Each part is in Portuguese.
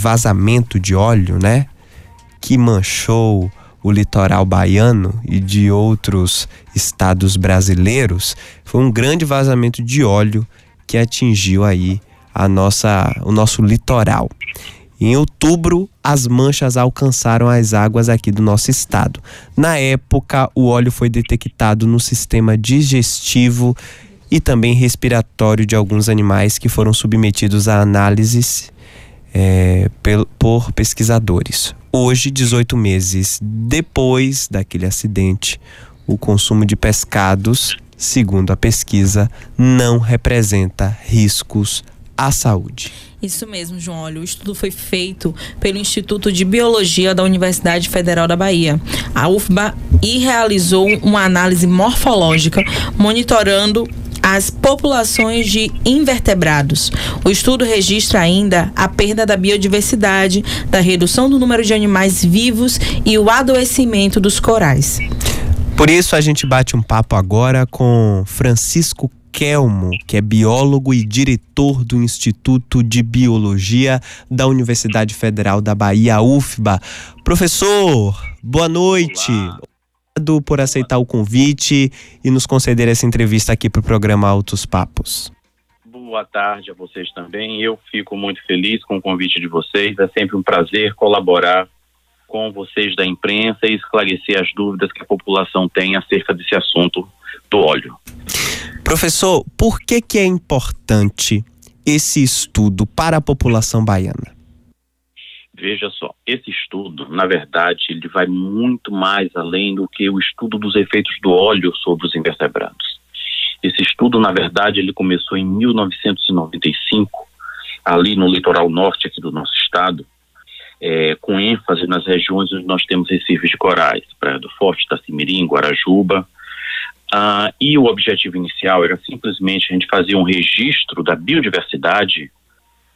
vazamento de óleo, né? Que manchou o litoral baiano e de outros estados brasileiros, foi um grande vazamento de óleo que atingiu aí a nossa, o nosso litoral. Em outubro, as manchas alcançaram as águas aqui do nosso estado. Na época, o óleo foi detectado no sistema digestivo e também respiratório de alguns animais que foram submetidos a análises é, por pesquisadores. Hoje, 18 meses depois daquele acidente, o consumo de pescados, segundo a pesquisa, não representa riscos à saúde. Isso mesmo, João. Olha, o estudo foi feito pelo Instituto de Biologia da Universidade Federal da Bahia, a UFBA, e realizou uma análise morfológica monitorando as populações de invertebrados. O estudo registra ainda a perda da biodiversidade, da redução do número de animais vivos e o adoecimento dos corais. Por isso a gente bate um papo agora com Francisco Kelmo, que é biólogo e diretor do Instituto de Biologia da Universidade Federal da Bahia, UFBA. Professor, boa noite. Olá. Obrigado por aceitar o convite e nos conceder essa entrevista aqui para o programa Altos Papos. Boa tarde a vocês também. Eu fico muito feliz com o convite de vocês. É sempre um prazer colaborar com vocês da imprensa e esclarecer as dúvidas que a população tem acerca desse assunto do óleo. Professor, por que, que é importante esse estudo para a população baiana? Veja só, esse estudo, na verdade, ele vai muito mais além do que o estudo dos efeitos do óleo sobre os invertebrados. Esse estudo, na verdade, ele começou em 1995, ali no litoral norte aqui do nosso estado, é, com ênfase nas regiões onde nós temos recifes de corais, Praia do Forte, Itacimirim, Guarajuba, ah, e o objetivo inicial era simplesmente a gente fazer um registro da biodiversidade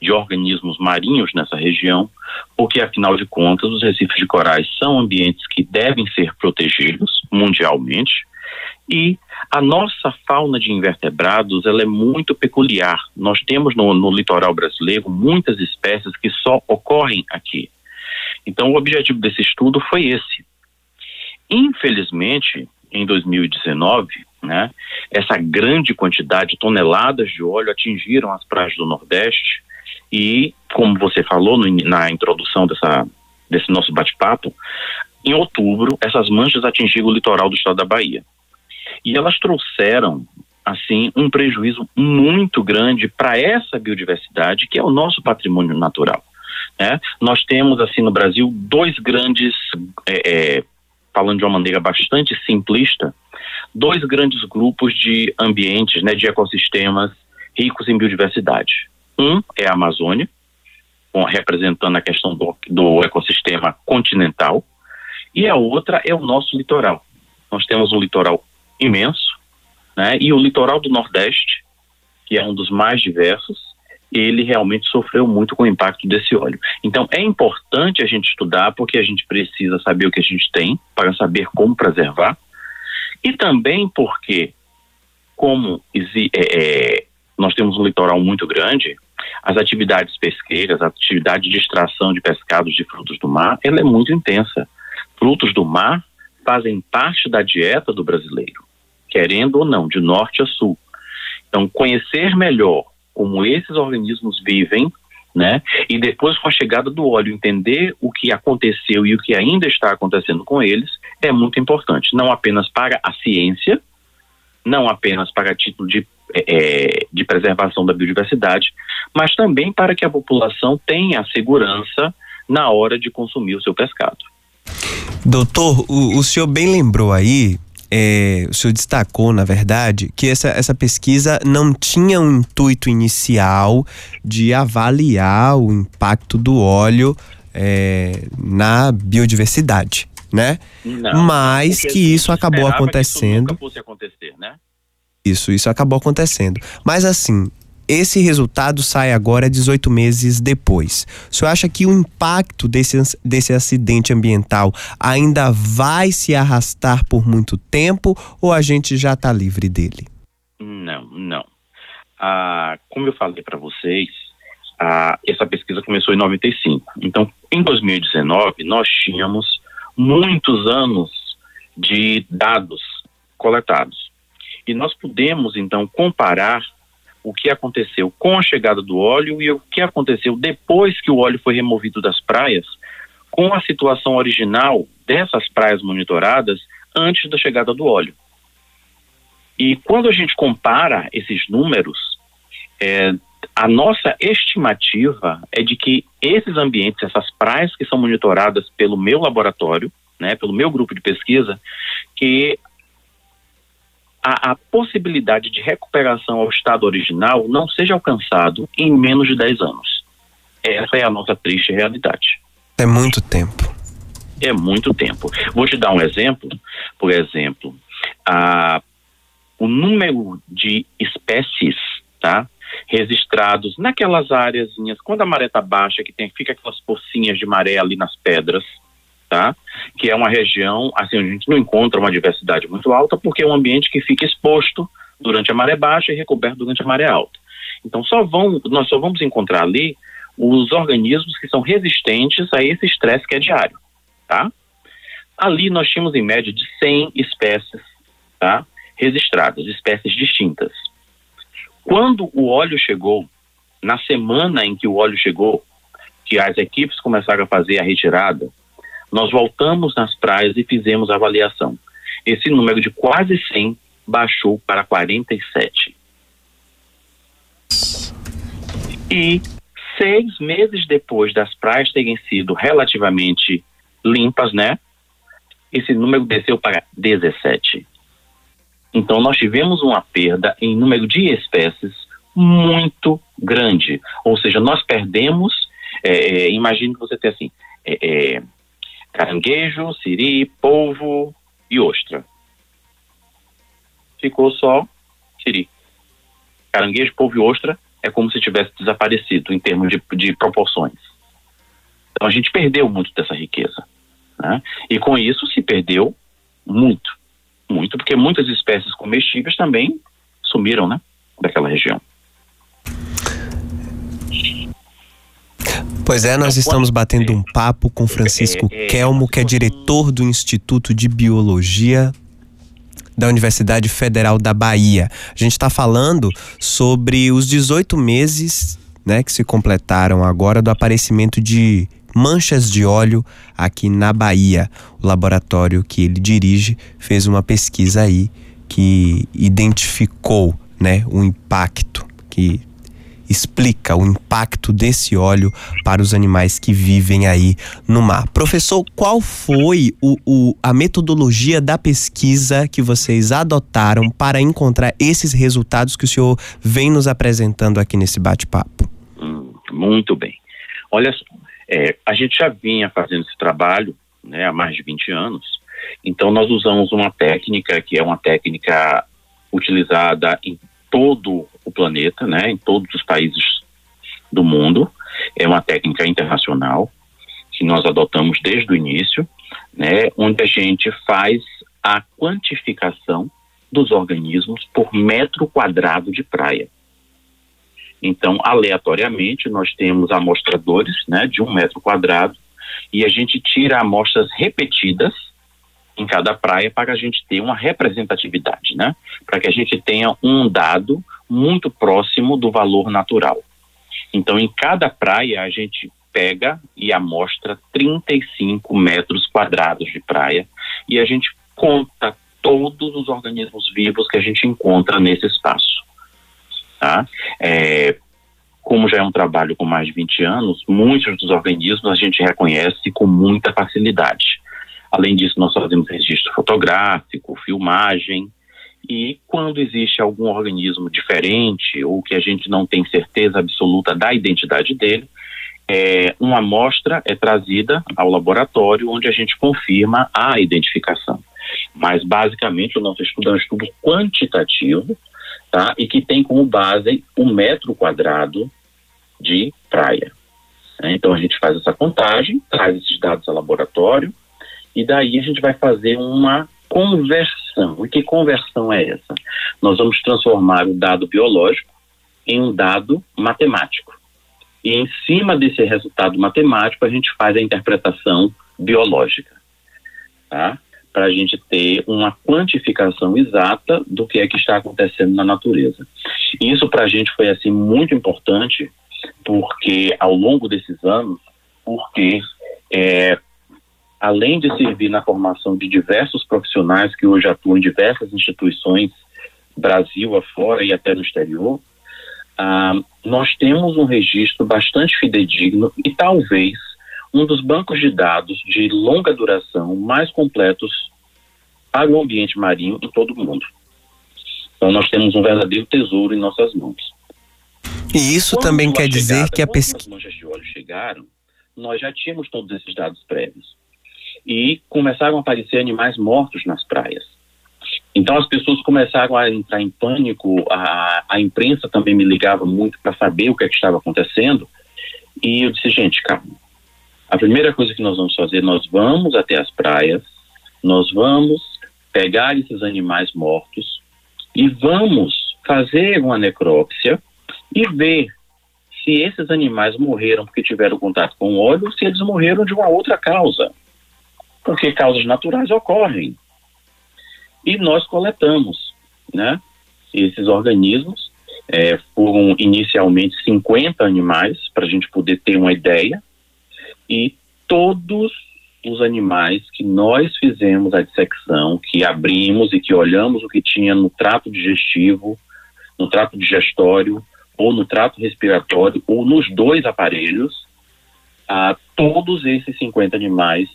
de organismos marinhos nessa região, porque afinal de contas os recifes de corais são ambientes que devem ser protegidos mundialmente e a nossa fauna de invertebrados ela é muito peculiar. Nós temos no, no litoral brasileiro muitas espécies que só ocorrem aqui. Então o objetivo desse estudo foi esse. Infelizmente, em 2019, né, essa grande quantidade de toneladas de óleo atingiram as praias do Nordeste e, como você falou no, na introdução dessa, desse nosso bate-papo, em outubro essas manchas atingiram o litoral do estado da Bahia. E elas trouxeram, assim, um prejuízo muito grande para essa biodiversidade que é o nosso patrimônio natural. Né? Nós temos, assim, no Brasil, dois grandes é, é, falando de uma maneira bastante simplista, dois grandes grupos de ambientes, né, de ecossistemas ricos em biodiversidade. Um é a Amazônia, representando a questão do, do ecossistema continental, e a outra é o nosso litoral. Nós temos um litoral imenso, né, e o litoral do Nordeste, que é um dos mais diversos, ele realmente sofreu muito com o impacto desse óleo. Então é importante a gente estudar porque a gente precisa saber o que a gente tem para saber como preservar e também porque como é, é, nós temos um litoral muito grande, as atividades pesqueiras, a atividade de extração de pescados de frutos do mar, ela é muito intensa. Frutos do mar fazem parte da dieta do brasileiro, querendo ou não, de norte a sul. Então, conhecer melhor como esses organismos vivem, né? E depois com a chegada do óleo entender o que aconteceu e o que ainda está acontecendo com eles é muito importante, não apenas para a ciência, não apenas para título de, é, de preservação da biodiversidade, mas também para que a população tenha segurança na hora de consumir o seu pescado. Doutor, o, o senhor bem lembrou aí é, o senhor destacou, na verdade, que essa, essa pesquisa não tinha um intuito inicial de avaliar o impacto do óleo é, na biodiversidade, né? Não, Mas que isso acabou acontecendo. Que isso, acontecer, né? Isso, isso acabou acontecendo. Mas assim, esse resultado sai agora 18 meses depois. O senhor acha que o impacto desse, desse acidente ambiental ainda vai se arrastar por muito tempo ou a gente já está livre dele? Não, não. Ah, como eu falei para vocês, ah, essa pesquisa começou em 95. Então, em 2019, nós tínhamos muitos anos de dados coletados. E nós pudemos, então, comparar o que aconteceu com a chegada do óleo e o que aconteceu depois que o óleo foi removido das praias, com a situação original dessas praias monitoradas antes da chegada do óleo. E quando a gente compara esses números, é, a nossa estimativa é de que esses ambientes, essas praias que são monitoradas pelo meu laboratório, né, pelo meu grupo de pesquisa, que a, a, possibilidade de recuperação ao estado original não seja alcançado em menos de 10 anos. Essa é a nossa triste realidade. É muito tempo. É muito tempo. Vou te dar um exemplo. Por exemplo, a, o número de espécies, tá? registrados naquelas áreas, quando a maré está baixa, que tem, fica aquelas pocinhas de maré ali nas pedras, tá? Que é uma região, assim, a gente não encontra uma diversidade muito alta, porque é um ambiente que fica exposto durante a maré baixa e recoberto durante a maré alta. Então, só vão, nós só vamos encontrar ali os organismos que são resistentes a esse estresse que é diário, tá? Ali nós tínhamos em média de 100 espécies, tá? Registradas, espécies distintas. Quando o óleo chegou, na semana em que o óleo chegou, que as equipes começaram a fazer a retirada, nós voltamos nas praias e fizemos a avaliação. Esse número de quase 100 baixou para 47. E seis meses depois das praias terem sido relativamente limpas, né? Esse número desceu para 17. Então, nós tivemos uma perda em número de espécies muito grande. Ou seja, nós perdemos, é, é imagine você ter assim, é, é, caranguejo, siri, polvo e ostra. Ficou só siri. Caranguejo, polvo e ostra é como se tivesse desaparecido em termos de, de proporções. Então a gente perdeu muito dessa riqueza. Né? E com isso se perdeu muito muito, porque muitas espécies comestíveis também sumiram, né, daquela região. Pois é, nós estamos batendo um papo com Francisco Kelmo, que é diretor do Instituto de Biologia da Universidade Federal da Bahia. A gente está falando sobre os 18 meses né, que se completaram agora do aparecimento de manchas de óleo aqui na Bahia. O laboratório que ele dirige fez uma pesquisa aí que identificou né, o impacto, que explica o impacto desse óleo para os animais que vivem aí no mar. Professor, qual foi o, o, a metodologia da pesquisa que vocês adotaram para encontrar esses resultados que o senhor vem nos apresentando aqui nesse bate-papo? Hum, muito bem. Olha é, a gente já vinha fazendo esse trabalho né, há mais de 20 anos, então nós usamos uma técnica que é uma técnica utilizada em todo o planeta, né, em todos os países do mundo, é uma técnica internacional que nós adotamos desde o início, né, onde a gente faz a quantificação dos organismos por metro quadrado de praia. Então, aleatoriamente, nós temos amostradores né, de um metro quadrado e a gente tira amostras repetidas em cada praia para a gente ter uma representatividade, né? Para que a gente tenha um dado muito próximo do valor natural. Então, em cada praia, a gente pega e amostra 35 metros quadrados de praia e a gente conta todos os organismos vivos que a gente encontra nesse espaço. Tá? É, como já é um trabalho com mais de 20 anos, muitos dos organismos a gente reconhece com muita facilidade. Além disso, nós fazemos registro fotográfico, filmagem, e quando existe algum organismo diferente ou que a gente não tem certeza absoluta da identidade dele, é, uma amostra é trazida ao laboratório onde a gente confirma a identificação. Mas basicamente o nosso estudo é um estudo quantitativo tá? E que tem como base um metro quadrado de praia. Né? Então a gente faz essa contagem, traz esses dados ao laboratório e daí a gente vai fazer uma conversão. E que conversão é essa? Nós vamos transformar o dado biológico em um dado matemático. e em cima desse resultado matemático a gente faz a interpretação biológica, tá? Para a gente ter uma quantificação exata do que é que está acontecendo na natureza. E isso para a gente foi assim muito importante, porque ao longo desses anos, porque é, além de servir na formação de diversos profissionais que hoje atuam em diversas instituições, Brasil afora e até no exterior, ah, nós temos um registro bastante fidedigno e talvez um dos bancos de dados de longa duração mais completos para o ambiente marinho em todo o mundo. Então nós temos um verdadeiro tesouro em nossas mãos. E isso quando também quer dizer que a pesquisa. Quando as manchas de óleo chegaram, nós já tínhamos todos esses dados prévios. E começaram a aparecer animais mortos nas praias. Então as pessoas começaram a entrar em pânico, a, a imprensa também me ligava muito para saber o que, é que estava acontecendo. E eu disse, gente, calma. A primeira coisa que nós vamos fazer, nós vamos até as praias, nós vamos pegar esses animais mortos e vamos fazer uma necrópsia e ver se esses animais morreram porque tiveram contato com óleo ou se eles morreram de uma outra causa. Porque causas naturais ocorrem. E nós coletamos, né? Esses organismos é, foram inicialmente 50 animais, para a gente poder ter uma ideia, e todos os animais que nós fizemos a dissecção, que abrimos e que olhamos o que tinha no trato digestivo, no trato digestório, ou no trato respiratório, ou nos dois aparelhos, ah, todos esses 50 animais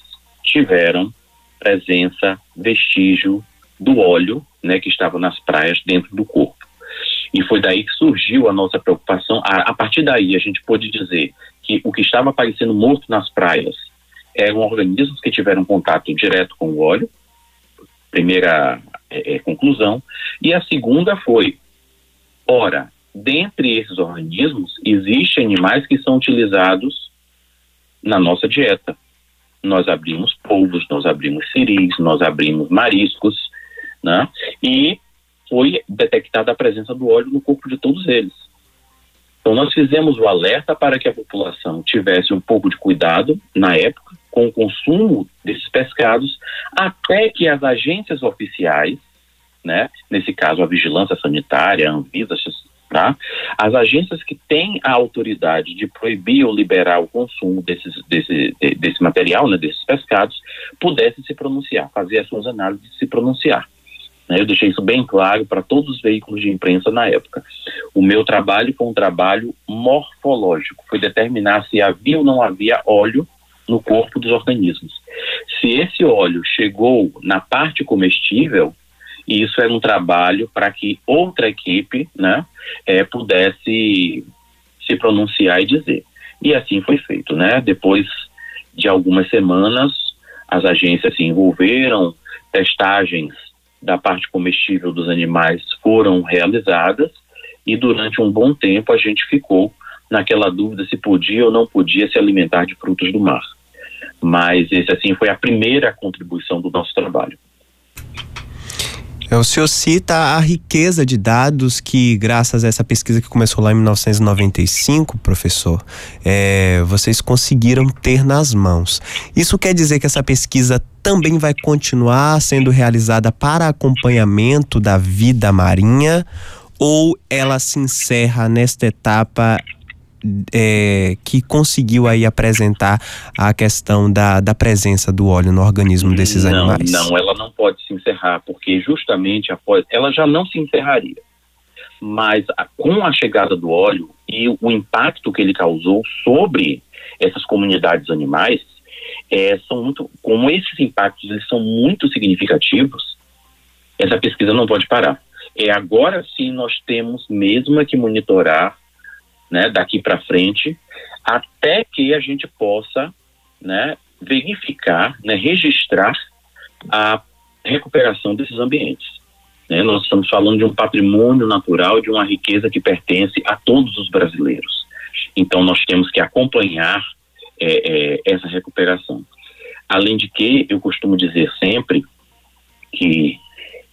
tiveram presença, vestígio do óleo né, que estava nas praias dentro do corpo. E foi daí que surgiu a nossa preocupação. A, a partir daí, a gente pôde dizer que o que estava aparecendo morto nas praias eram organismos que tiveram contato direto com o óleo, primeira é, é, conclusão. E a segunda foi: ora, dentre esses organismos, existem animais que são utilizados na nossa dieta. Nós abrimos polvos, nós abrimos siris, nós abrimos mariscos, né? E foi detectada a presença do óleo no corpo de todos eles. Então nós fizemos o alerta para que a população tivesse um pouco de cuidado na época com o consumo desses pescados, até que as agências oficiais, né, nesse caso a vigilância sanitária, a Anvisa, tá, as agências que têm a autoridade de proibir ou liberar o consumo desses, desse, desse material, né, desses pescados, pudessem se pronunciar, fazer as suas análises e se pronunciar. Né? Eu deixei isso bem claro para todos os veículos de imprensa na época. O meu trabalho foi um trabalho morfológico, foi determinar se havia ou não havia óleo no corpo dos organismos. Se esse óleo chegou na parte comestível, isso era um trabalho para que outra equipe né, é, pudesse se pronunciar e dizer. E assim foi feito. Né? Depois de algumas semanas, as agências se envolveram, testagens da parte comestível dos animais foram realizadas e durante um bom tempo a gente ficou naquela dúvida se podia ou não podia se alimentar de frutos do mar. Mas esse assim foi a primeira contribuição do nosso trabalho. É, o senhor cita a riqueza de dados que, graças a essa pesquisa que começou lá em 1995, professor, é, vocês conseguiram ter nas mãos. Isso quer dizer que essa pesquisa também vai continuar sendo realizada para acompanhamento da vida marinha ou ela se encerra nesta etapa é, que conseguiu aí apresentar a questão da, da presença do óleo no organismo desses não, animais? Não, ela não pode se encerrar, porque justamente após ela já não se encerraria. Mas a, com a chegada do óleo e o impacto que ele causou sobre essas comunidades animais, é, são muito, como esses impactos eles são muito significativos, essa pesquisa não pode parar. É agora sim nós temos mesmo que monitorar né, daqui para frente, até que a gente possa né, verificar, né, registrar a recuperação desses ambientes. Né? Nós estamos falando de um patrimônio natural, de uma riqueza que pertence a todos os brasileiros. Então, nós temos que acompanhar é, é, essa recuperação. Além de que, eu costumo dizer sempre que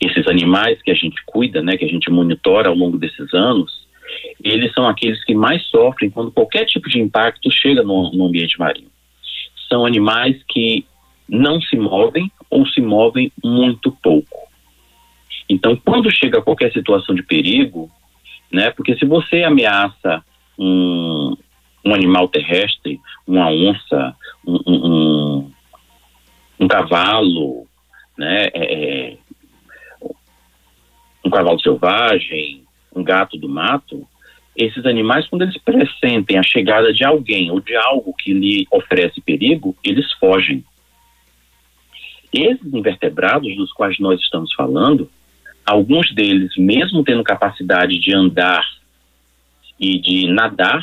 esses animais que a gente cuida, né, que a gente monitora ao longo desses anos, eles são aqueles que mais sofrem quando qualquer tipo de impacto chega no, no ambiente marinho. São animais que não se movem ou se movem muito pouco. Então, quando chega qualquer situação de perigo, né, porque se você ameaça um, um animal terrestre, uma onça, um, um, um cavalo, né, é, é, um cavalo selvagem, um gato do mato, esses animais, quando eles pressentem a chegada de alguém ou de algo que lhe oferece perigo, eles fogem. Esses invertebrados dos quais nós estamos falando, alguns deles, mesmo tendo capacidade de andar e de nadar,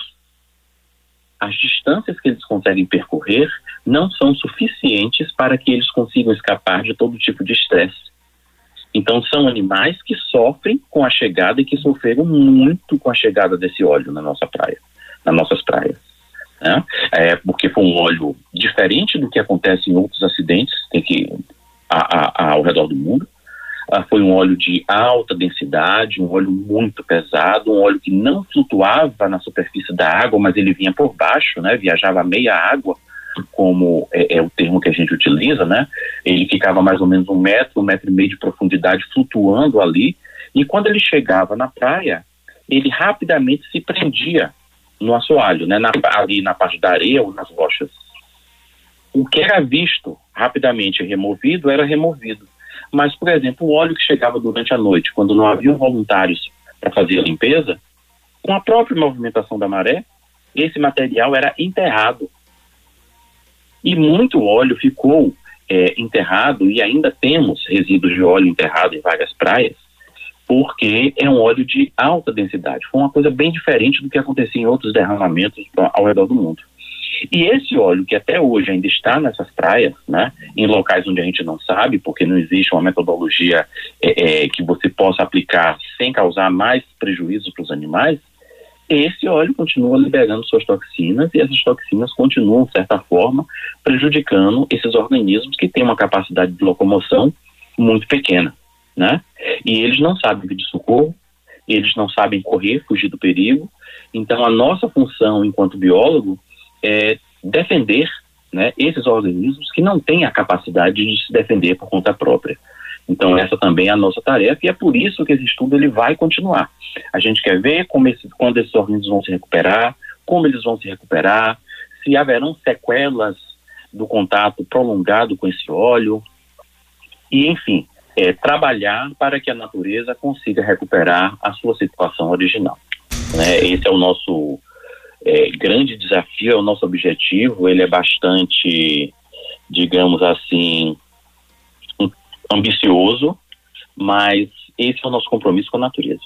as distâncias que eles conseguem percorrer não são suficientes para que eles consigam escapar de todo tipo de estresse. Então, são animais que sofrem com a chegada e que sofreram muito com a chegada desse óleo na nossa praia, nas nossas praias. Né? É, porque foi um óleo diferente do que acontece em outros acidentes tem que, a, a, a, ao redor do mundo. Ah, foi um óleo de alta densidade, um óleo muito pesado, um óleo que não flutuava na superfície da água, mas ele vinha por baixo, né? viajava meia água como é, é, o termo que a gente utiliza, né? Ele ficava mais ou menos um metro, um metro e meio de profundidade flutuando ali, e quando ele chegava na praia, ele rapidamente se prendia no assoalho, né? Na, ali na parte da areia ou nas rochas. O que era visto rapidamente removido era removido. Mas, por exemplo, o óleo que chegava durante a noite, quando não haviam voluntários para fazer a limpeza, com a própria movimentação da maré, esse material era enterrado e muito óleo ficou é, enterrado, e ainda temos resíduos de óleo enterrado em várias praias, porque é um óleo de alta densidade. Foi uma coisa bem diferente do que acontecia em outros derramamentos ao redor do mundo. E esse óleo que até hoje ainda está nessas praias, né, em locais onde a gente não sabe, porque não existe uma metodologia é, é, que você possa aplicar sem causar mais prejuízo para os animais, esse óleo continua liberando suas toxinas e essas toxinas continuam, de certa forma, prejudicando esses organismos que têm uma capacidade de locomoção muito pequena, né? E eles não sabem pedir socorro, eles não sabem correr, fugir do perigo. Então, a nossa função enquanto biólogo é defender né, esses organismos que não têm a capacidade de se defender por conta própria. Então essa também é a nossa tarefa e é por isso que esse estudo ele vai continuar. A gente quer ver como esse, quando esses organismos vão se recuperar, como eles vão se recuperar, se haverão sequelas do contato prolongado com esse óleo e enfim é, trabalhar para que a natureza consiga recuperar a sua situação original. Né? Esse é o nosso é, grande desafio, é o nosso objetivo. Ele é bastante, digamos assim, ambicioso, mas esse é o nosso compromisso com a natureza.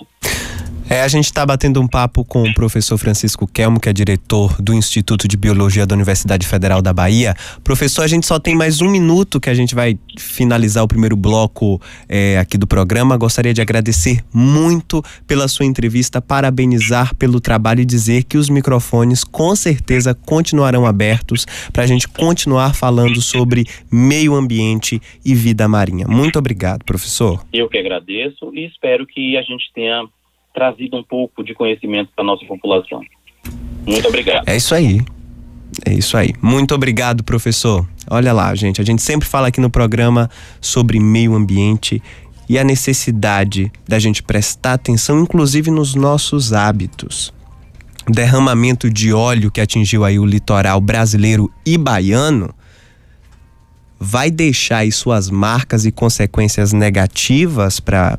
É, a gente está batendo um papo com o professor Francisco Kelmo, que é diretor do Instituto de Biologia da Universidade Federal da Bahia. Professor, a gente só tem mais um minuto que a gente vai finalizar o primeiro bloco é, aqui do programa. Gostaria de agradecer muito pela sua entrevista, parabenizar pelo trabalho e dizer que os microfones com certeza continuarão abertos para a gente continuar falando sobre meio ambiente e vida marinha. Muito obrigado, professor. Eu que agradeço e espero que a gente tenha trazido um pouco de conhecimento para nossa população. Muito obrigado. É isso aí. É isso aí. Muito obrigado, professor. Olha lá, gente, a gente sempre fala aqui no programa sobre meio ambiente e a necessidade da gente prestar atenção, inclusive nos nossos hábitos. Derramamento de óleo que atingiu aí o litoral brasileiro e baiano vai deixar aí suas marcas e consequências negativas para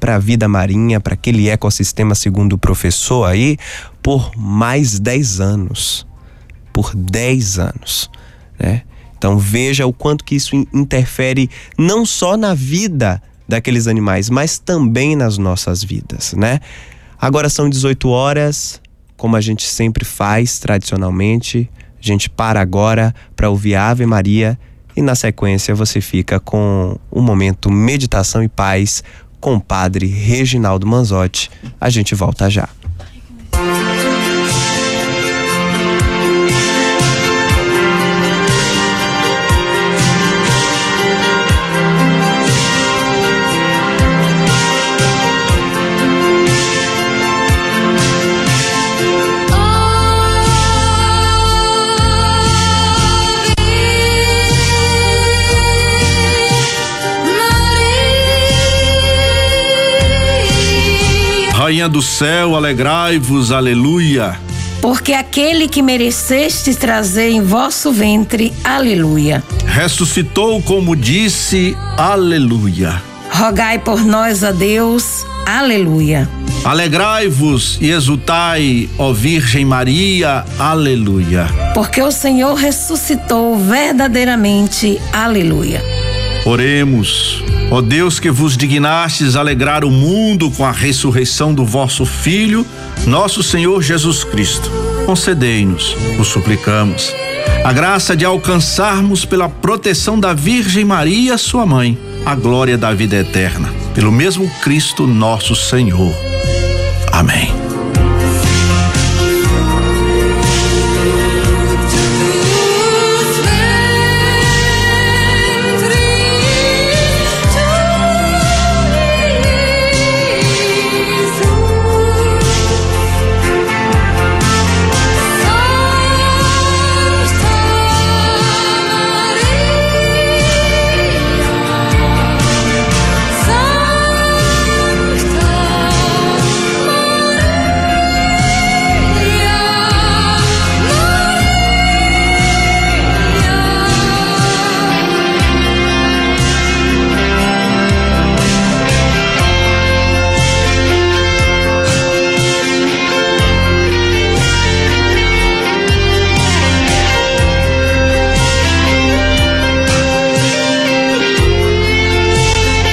a vida marinha, para aquele ecossistema, segundo o professor aí, por mais 10 anos. Por 10 anos, né? Então veja o quanto que isso interfere não só na vida daqueles animais, mas também nas nossas vidas, né? Agora são 18 horas, como a gente sempre faz tradicionalmente. A gente para agora para ouvir a Ave Maria e na sequência você fica com o momento Meditação e Paz com o Padre Reginaldo Manzotti. A gente volta já. Rainha do céu, alegrai-vos, aleluia. Porque aquele que mereceste trazer em vosso ventre, aleluia. Ressuscitou como disse, aleluia. Rogai por nós a Deus, aleluia. Alegrai-vos e exultai, ó Virgem Maria, aleluia. Porque o Senhor ressuscitou verdadeiramente, aleluia. Oremos. Ó Deus que vos dignastes alegrar o mundo com a ressurreição do vosso Filho, nosso Senhor Jesus Cristo, concedei-nos, o suplicamos, a graça de alcançarmos pela proteção da Virgem Maria, sua mãe, a glória da vida eterna. Pelo mesmo Cristo nosso Senhor. Amém.